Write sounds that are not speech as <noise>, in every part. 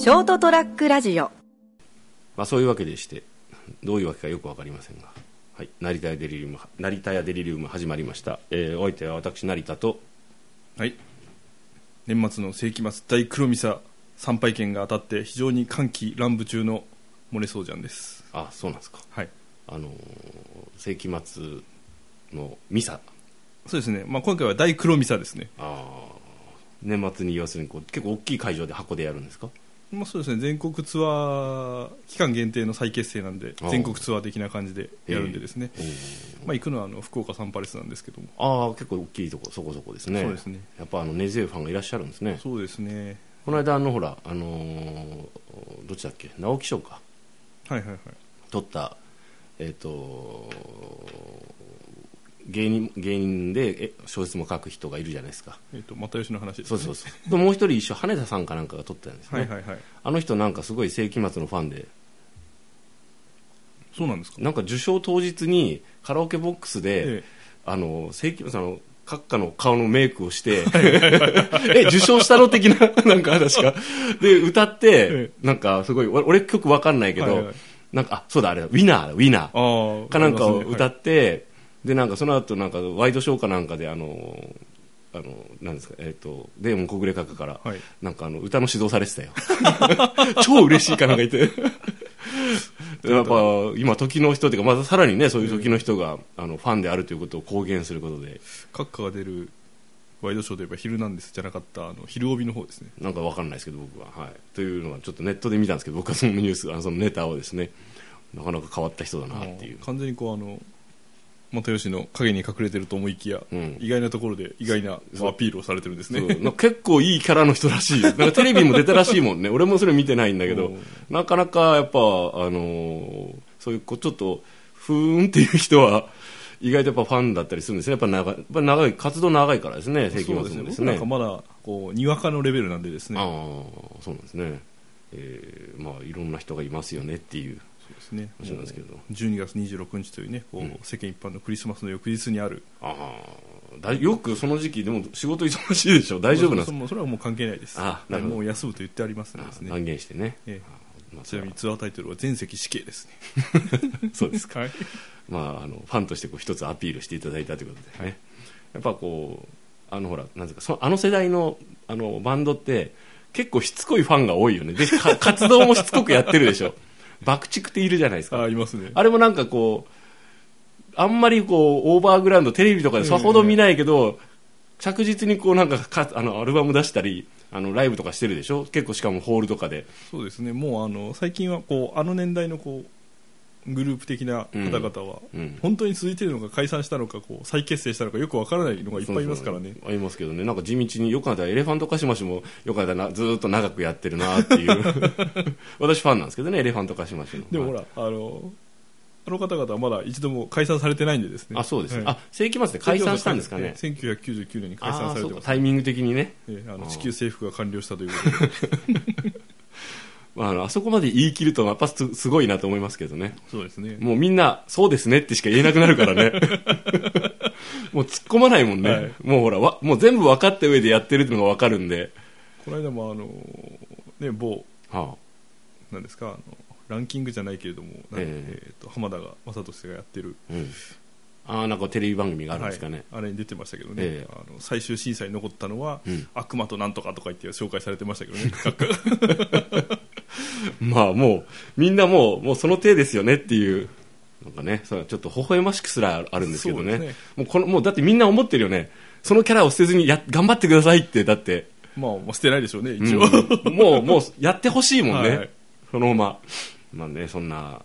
ショートトラックラジオ。まあ、そういうわけでしてどういうわけかよく分かりませんが、はい、成田屋デリリウム成田屋デリリウム始まりました、えーお相手は私成田とはい。年末の世紀末大黒ミサ参拝券が当たって非常に歓喜乱舞中のモネソージャンです。あそうなんですか。はい。あのー世紀末のミサ。そうですね、まあ、今回は大黒ミサですね、あー。年末に要するにこう結構大きい会場で箱でやるんですか？まあ、そうですね。全国ツアー期間限定の再結成なんで全国ツアー的な感じでやるんでですね、おーまあ、行くのはあの福岡サンパレスなんですけども。ああ結構大きいとこそこそこですね。そうですね。やっぱあの根強いファンがいらっしゃるんですね。そうですね。この間あのほらあのーどっちだっけ？直木賞か。はいはいはい。撮ったえっ、と芸人芸人でえ小説も書く人がいるじゃないですか。えっ、と又吉の話です、ね、そうそうそう。でもう一人一緒羽田さんかなんかが撮ったんですね、はいはいはい。あの人なんかすごい世紀末のファンで。そうなんですか？なんか受賞当日にカラオケボックスで、えあの世紀末の閣下の顔のメイクをして <laughs> え受賞したの的ななんか話が。で歌って、えなんかすごい俺俺曲わかんないけど、はいはい。なんかあそうだあれだウィナーだウィナー。かなんかを歌って、でなんかその後なんかワイドショーかなんかであのあのなんですかえっ、とデーモン小暮閣下から、はい。なんかあの歌の指導されてたよ。<laughs> 超嬉しいかなんか言って。<laughs> やっぱ今時の人っていうかまたさらにねそういう時の人が、あのファンであるということを公言することで。閣下が出るワイドショーといえば「ヒルナンデス」じゃなかったあの昼帯の方ですね。なんかわかんないですけど僕は、はい、というのはちょっとネットで見たんですけど僕はそのニュースあのそのネタをですねなかなか変わった人だなっていう。完全にこうあの又吉の影に隠れてると思いきや、うん。意外なところで意外なアピールをされてるんですね。結構いいキャラの人らしいよ。<laughs> なんかテレビも出たらしいもんね。俺もそれ見てないんだけど。うん。なかなかやっぱあのーそういうこうちょっとふーんっていう人は意外とやっぱファンだったりするんですね。やっぱ長いやっぱ長い活動長いからですね世紀末もです僕ねなんかまだこうにわかのレベルなんでですね。ああそうなんですね。えーまあいろんな人がいますよねっていうそうですね話なんですけど12月26日というねこう、うん。世間一般のクリスマスの翌日にある。ああ。だよくその時期でも仕事忙しいでしょ？<laughs> 大丈夫なんですか？それはもう関係ないです。あなるほど。もう休むと言ってありますのですね断言してね。ええ。まあちなみにツアータイトルは全席死刑ですね。<laughs> そうですか。<laughs> はい。まあ、あのファンとしてこう一つアピールしていただいたということでね、やっぱこうあのほらなんですかそのあの世代のあのバンドって結構しつこいファンが多いよね。でか活動もしつこくやってるでしょ爆竹っているじゃないですか。あいますね。あれもなんかこうあんまりこうオーバーグラウンドテレビとかでさほど見ないけど、着実にこうなんかかあのアルバム出したりあのライブとかしてるでしょ？結構しかもホールとかで。そうですね。もうあの最近はこうあの年代のこうグループ的な方々は、うん。本当に続いているのか解散したのかこう再結成したのかよくわからないのがいっぱいいますからね。ありますけどね。なんか地道によく考えたらエレファントカシマシもよく考えたらなずーっと長くやってるなっていう。<laughs> 私ファンなんですけどねエレファントカシマシの。でもほらあのあの方々はまだ一度も解散されてないんでですね。あそうです、はい。あ世紀末で解散したんですかね。1999年に解散されてますタイミング的にねええあのあー地球征服が完了したとい。うことでまああのあそこまで言い切るとやっぱすすごいなと思いますけどね。そうですね。もうみんなそうですねってしか言えなくなるからね。もう突っ込まないもんね、はい。もうほらわもう全部分かった上でやってるっていうのが分かるんで、この間もあのね某はなんですか？あのランキングじゃないけれども、ええ。ーと浜田が正俊がやってる。あうん、ああなんかテレビ番組があるんですかね、はい、あれに出てましたけどね、ええ。あの最終審査に残ったのは、うん。悪魔となんとかとか言って紹介されてましたけどね <laughs> まあもう、みんなもう、もうその手ですよねっていう、なんかね、そうちょっと微笑ましくすらあるんですけどね。ねもうこの、もうだってみんな思ってるよね。そのキャラを捨てずにや、頑張ってくださいって、だって、まあもう捨てないでしょうね一応、うんもう、もうやってほしいもんね。はいそのまま。まあね、そんな、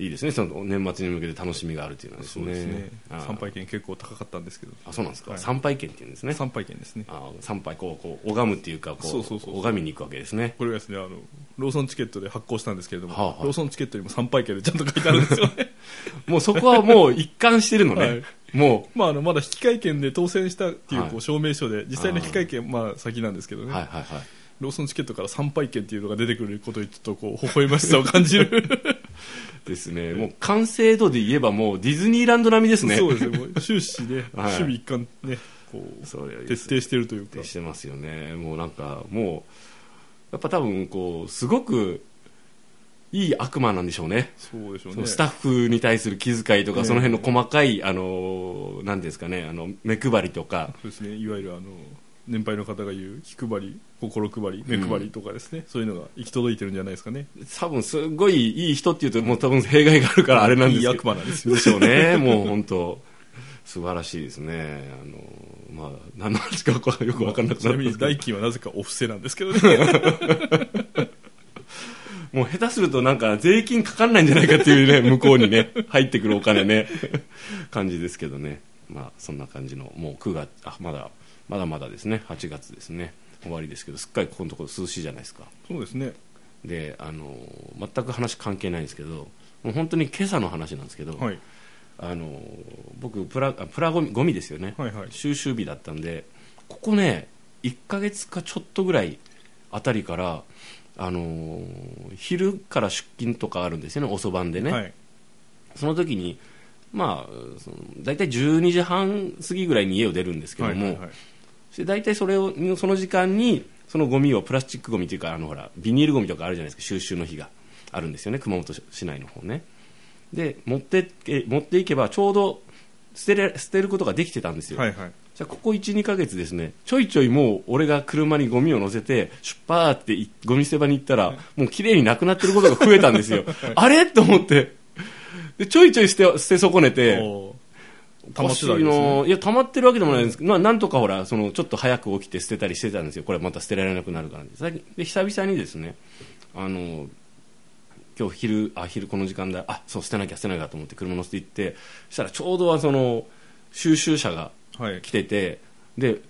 いいですね、その年末に向けて楽しみがあるっていうのはですね。ですね参拝券結構高かったんですけど。あ、そうなんですか。はい。参拝券っていうんですね。参拝券ですね。あ参拝、こう、こう、拝むっていうか、こう、そうそうそう拝みに行くわけですね。これはですねあのローソンチケットで発行したんですけれども、はあはあ。ローソンチケットにも参拝券でちゃんと書いてあるんですよね。<laughs> もうそこはもう一貫してるのね。はい。もまああのまだ引換券で当選したっていうはい。こう証明書で実際の引換券まあ先なんですけどう、ね、はいはいはい。ローソンチケットから参拝券っていうのが出てくることにちょっとこう微笑ましさを感じるですね。もう完成度で言えばもうディズニーランド並みですね。そうですね。もう終始ね、<laughs> はい。守備一貫ねこう徹底してるというか。徹底してますよね。もうなんか、もう、やっぱ多分こうすごくいい悪魔なんでしょうね。そうでしょうね。スタッフに対する気遣いとか、ね。その辺の細かいあのなんですかねあの目配りとか。そうですね。いわゆるあの年配の方が言う気配り心配り目配りとかですね、そういうのが行き届いてるんじゃないですかね。多分すごいいい人っていうともう多分弊害があるからあれなんですけど。いい悪魔なんですよ。でしょうねもう本当。素晴らしいですね。あのまあ何の話かよく分からなくちなみになるんですけど。代金はなぜかお布施なんですけどね。もう下手するとなんか税金かかんないんじゃないかっていうね、向こうにね、入ってくるお金ね、感じですけどね。まあそんな感じの、もう9月、あ、まだ、まだまだですね、8月ですね。終わりですけど、すっかりここのところ涼しいじゃないですか。そうですね。で、あの、全く話関係ないんですけど、もう本当に今朝の話なんですけど、はい。あの、僕、プラ、あプラゴミ、ゴミですよね。はいはい。収集日だったんでここね1ヶ月かちょっとぐらいあたりからあのー昼から出勤とかあるんですよね。遅番でね、はい。その時にまあその大体12時半過ぎぐらいに家を出るんですけども、はいはいはいで大体それをその時間にそのゴミをプラスチックゴミというかあのほらビニールゴミとかあるじゃないですか。収集の日が。あるんですよね。熊本市内の方ね。で持ってえ持っていけばちょうど捨てれ捨てることができてたんですよ、はいはい。じゃあここ12ヶ月ですねちょいちょいもう俺が車にゴミを乗せて出発っていゴミ捨て場に行ったらもう綺麗になくなってることが増えたんですよ。<laughs> あれ？と思って。でちょいちょい捨て捨て損ねて溜まってたわけですね。のいや溜まってるわけでもないんですけど、まあ、なんとかほらそのちょっと早く起きて捨てたりしてたんですよ。これまた捨てられなくなるから最近で久々にですねあの今日昼あ昼この時間だ。あそう捨てなきゃ捨てなきゃと思って車乗せて行ってそしたらちょうどはその収集車がはい。来ててで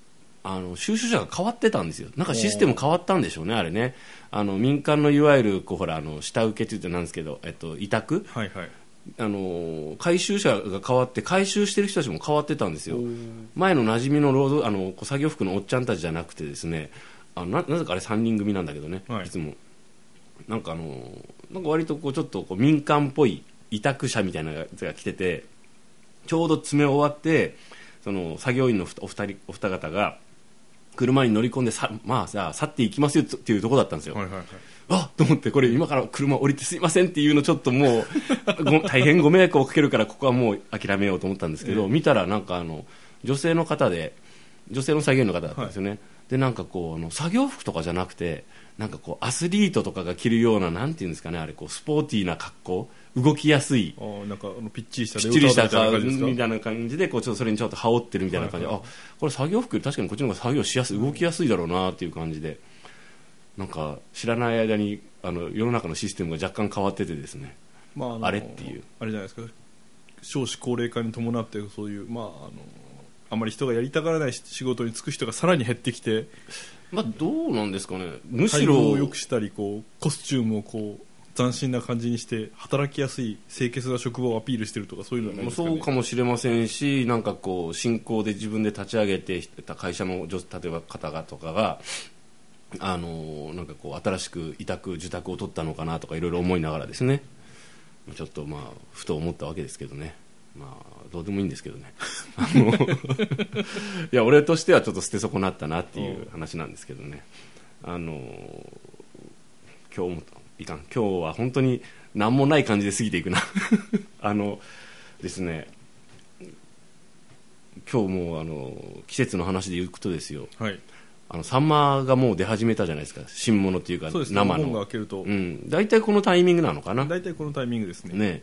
あの収集車が変わってたんですよ。なんかシステム変わったんでしょうねあれね。あの民間のいわゆるこうほらあの下請けって言ってなんですけど、えっと、委託はいはいあの回収車が変わって回収してる人たちも変わってたんですよ。前の馴染みの労働あの作業服のおっちゃんたちじゃなくてですねあのななぜかあれ3人組なんだけどね、はい。い、つも。なんかあのなんか割とこうちょっとこう民間っぽい委託車みたいなやつが来ててちょうど詰め終わってその作業員のお二人お二方が車に乗り込んでさまあじゃあ去っていきますよっていうところだったんですよ、はいはいはいあと思ってこれ今から車降りてすいませんっていうのちょっともうご大変ご迷惑をかけるからここはもう諦めようと思ったんですけど、ええ。見たらなんかあの女性の方で女性の作業員の方だったんですよね、でなんかこうあの作業服とかじゃなくてなんかこうアスリートとかが着るようななんていうんですかねあれこうスポーティーな格好動きやすいなんかあのピッチリしたきっちりしたみたいな感じですか？みたいな感じでこうちょっとそれにちょっと羽織ってるみたいな感じ。で、はいはあこれ作業服確かにこっちの方が作業しやすい動きやすいだろうなっていう感じでなんか知らない間にあの世の中のシステムが若干変わっててですね。まあのあれっていう。あれじゃないですか。少子高齢化に伴ってそういうまああのあまり人がやりたがらない仕事に就く人がさらに減ってきてまあどうなんですかね。むし待遇をろ良くしたりこうコスチュームをこう斬新な感じにして働きやすい清潔な職場をアピールしてるとかそういうのはないですか、ね、そうかもしれませんしなんかこう新興で自分で立ち上げてた会社の女例えば方々とかがあのなんかこう新しく委託受託を取ったのかなとかいろいろ思いながらですね。ちょっとまあふと思ったわけですけどね。まあどうでもいいんですけどね。<laughs> あのいや俺としてはちょっと捨て損なったなっていう話なんですけどね。あの今日もいかん。今日は本当に何もない感じで過ぎていくな。<laughs> あのですね。今日もうあの季節の話で言うとですよ。はいあのサンマがもう出始めたじゃないですか。新物っていうかそうですね。生お盆がの開けると、うん。大体このタイミングなのかな？大体このタイミングですね。ね。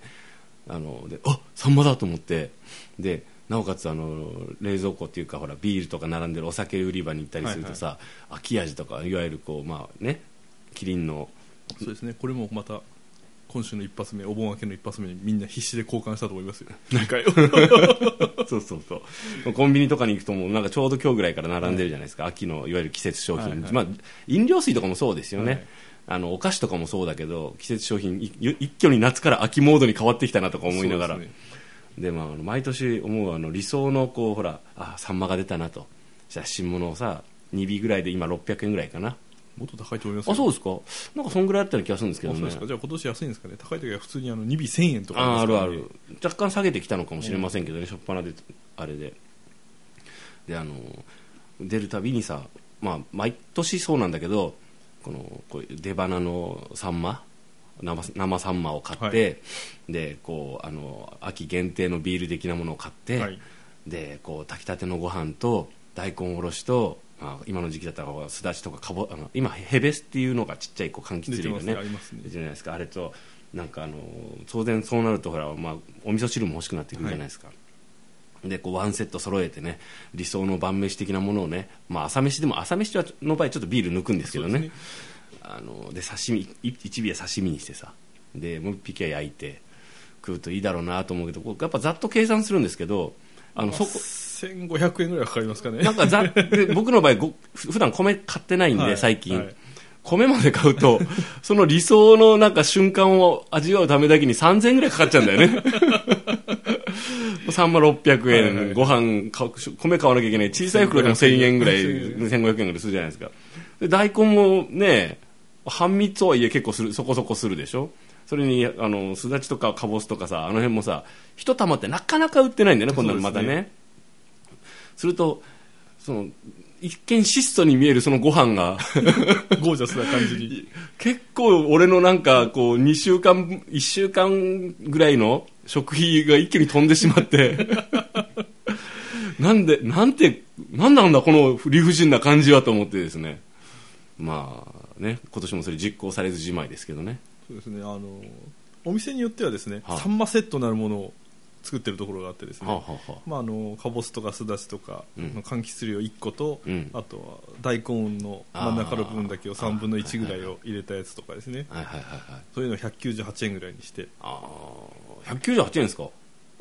あのであサンマだと思って。でなおかつあの冷蔵庫っていうかほらビールとか並んでるお酒売り場に行ったりするとさ、秋味とかいわゆるこうまあねキリンの。そうですね。これもまた今週の一発目お盆明けの一発目にみんな必死で交換したと思いますよ。何回をそうそうそう。コンビニとかに行くともうなんかちょうど今日ぐらいから並んでるじゃないですか、秋のいわゆる季節商品、はいはい。まあ、飲料水とかもそうですよね、はい。あのお菓子とかもそうだけど季節商品い一挙に夏から秋モードに変わってきたなとか思いながら。でね。まあ、毎年思うあの理想のこうほらあサンマが出たなと。じゃあ新物をさ2尾ぐらいで今600円ぐらいかなもっと高いと思いますよ。あそうですか。なんかそんぐらいあったような気がするんですけどね。あそうですか。じゃあ今年安いんですかね。高い時は普通にあの2尾1000円とかあありますからねるある。若干下げてきたのかもしれませんけどね、しょっぱなであれで。であの出るたびにさ、まあ、毎年そうなんだけどこのこういう出花のサンマ生生サンマを買って、でこうあの秋限定のビール的なものを買って、はい。でこう炊きたてのご飯と大根おろしと、まあ、今の時期だったらすだちとかかぼあの今ヘベスっていうのがちっちゃいこう柑橘類がね出てるじゃないですか。あれとなんかあの当然そうなるとほら、まあ、お味噌汁も欲しくなってくるじゃないですか、でこうワンセット揃えてね理想の晩飯的なものをね、まあ、朝飯でも朝飯はの場合ちょっとビール抜くんですけどね。ね。あので刺身い一尾は刺身にしてさでもう一匹は焼いて食うといいだろうなと思うけどこうやっぱざっと計算するんですけどあのそこ1500円ぐらいかかりますかね。なんかざで <laughs> 僕の場合普段米買ってないんで、はい最近、はい。米まで買うと <laughs> その理想のなんか瞬間を味わうためだけに3000円ぐらいかかっちゃうんだよね。サンマ600円、はいはい。ご飯買う米買わなきゃいけない。小さい袋でも1000円ぐらい1500 1500円ぐらいするじゃないですか。で大根もね半身とはいえ結構するそこそこするでしょ。それにあのすだちとかかぼすとかさあの辺もさ一玉ってなかなか売ってないんだよねこんなのまたねするとその一見質素に見えるそのご飯が。<laughs> ゴージャスな感じに。結構俺のなんかこう2週間1週間ぐらいの食費が一気に飛んでしまって。なんでなんてなんなんだこの理不尽な感じはと思ってですね。まあね今年もそれ実行されずじまいですけどね。そうですねあのお店によってはですね、はあサンマセットなるものを作ってるところがあってですね、はあはあはあ。まあ、あのかぼすとかすだちとかうん。の柑橘類を1個と、うん。あとは大根の真ん中の部分だけを3分の1ぐらいを入れたやつとかですね。はいはいはいはいそういうのを198円ぐらいにして。ああ198円ですか？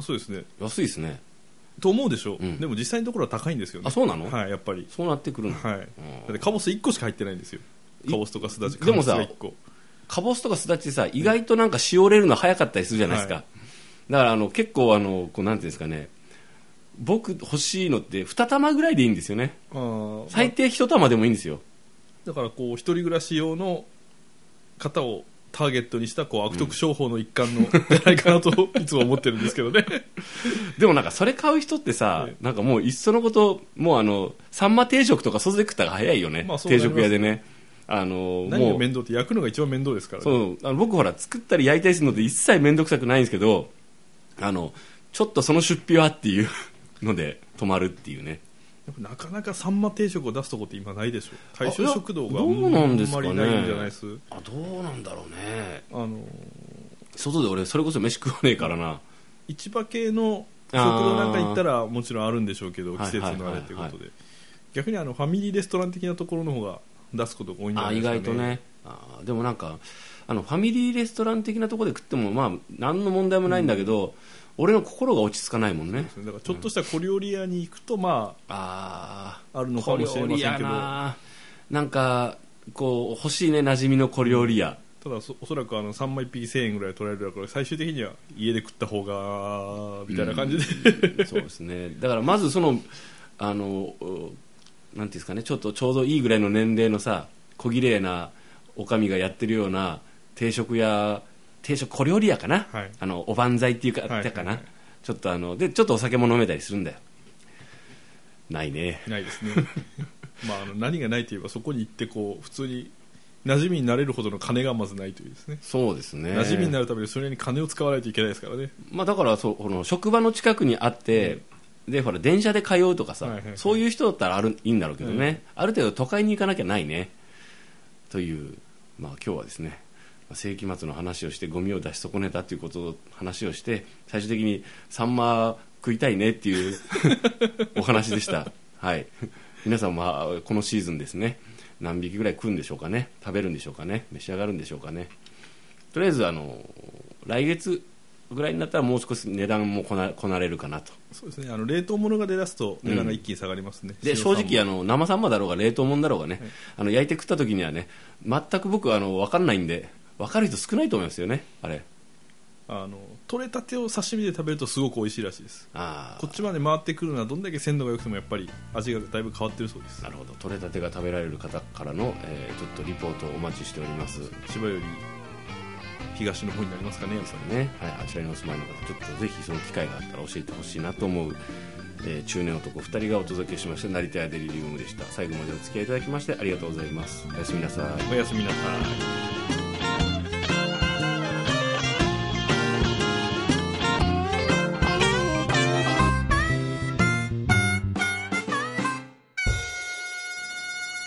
そうですね。安いですね。と思うでしょ。う、うん。でも実際のところは高いんですよね。あそうなの？はいやっぱり。そうなってくるの？はい。だってかぼす1個しか入ってないんですよ。かぼすとかすだちでもさ柑橘が1個。かぼすとかすだちさ意外となんかしおれるの早かったりするじゃないですか、はだからあの結構あのこうなんていうんですかね。僕欲しいのって2玉ぐらいでいいんですよね。最低1玉でもいいんですよ。だからこう一人暮らし用の方をターゲットにしたこう悪徳商法の一環のじゃないかなと <laughs> いつも思ってるんですけどね。でもなんかそれ買う人ってさ、ええ。なんかもういっそのこともうあのサンマ定食とか外で食ったら早いよね、定まあそうなります。食屋でね。あの何もう。が面倒って焼くのが一番面倒ですからね。そう。あの僕ほら作ったり焼いたりするので一切面倒くさくないんですけどあのちょっとその出費はっていうので止まるっていうね。やっぱなかなかサンマ定食を出すとこって今ないでしょ大衆食堂がどうなんですかねあんまりないんじゃないです？あどうなんだろうね。あの外で俺それこそ飯食わねえからな。市場系の食堂なんか行ったらもちろんあるんでしょうけどはい季節のあれというはいはいことで。逆にあのファミリーレストラン的なところの方が出すことが多いんじゃないですかね。外とね。あでもなんかあのファミリーレストラン的なところで食ってもまあ何の問題もないんだけど、俺の心が落ち着かないもんね。だからちょっとした小料理屋に行くとまあああるのかもしれませんけど。な。なんかこう欲しいね馴染みの小料理屋、ただそおそらくあの3枚1匹1000円ぐらい取られるから最終的には家で食った方がみたいな感じで、そうですね。だからまずそのあのうなんていうんですかねちょっとちょうどいいぐらいの年齢のさ小綺麗なおかみがやってるような定食屋定食小料理屋かな、はい。あのおばんざいっていうか,、はいはいはい。かなちょっとあのでちょっとお酒も飲めたりするんだよ。ないね。ないですね。<laughs> まああの何がないといえばそこに行ってこう普通に馴染みになれるほどの金がまずないというですね。そうですね。馴染みになるためにそれに金を使わないといけないですからね。まあ、だからそうこの職場の近くにあって、でほら電車で通うとかさ、はいはいはい。そういう人だったらあるいいんだろうけどね、ある程度都会に行かなきゃないね。という、まあ、今日はですねまあ世紀末の話をしてゴミを出し損ねたということを話をして最終的にサンマ食いたいねっていう <laughs> お話でした、はい、皆さんはこのシーズンですね。何匹ぐらい食うんでしょうかね。食べるんでしょうかね。召し上がるんでしょうかね。とりあえずあの来月ぐらいになったらもう少し値段もこなこなれるかなと。そうですね。あの冷凍物が出だすと値段が一気に下がりますね、で正直あの生サンマだろうが冷凍もんだろうがね、あの焼いて食った時にはね全く僕あの分かんないんで分かる人少ないと思いますよねあれ。あの取れたてを刺身で食べるとすごく美味しいらしいです。あこっちまで回ってくるのはどんだけ鮮度が良くてもやっぱり味がだいぶ変わってるそうです。なるほど取れたてが食べられる方からの、えー、ちょっとリポートをお待ちしております。千葉より東の方になりますかねそうね、はい、あちらにお住まいの方ちょっとぜひその機会があったら教えてほしいなと思う、えー、中年男2人がお届けしました成田屋デリリウムでした。最後までお付き合いいただきましてありがとうございます。おやすみなさい。おやすみなさい。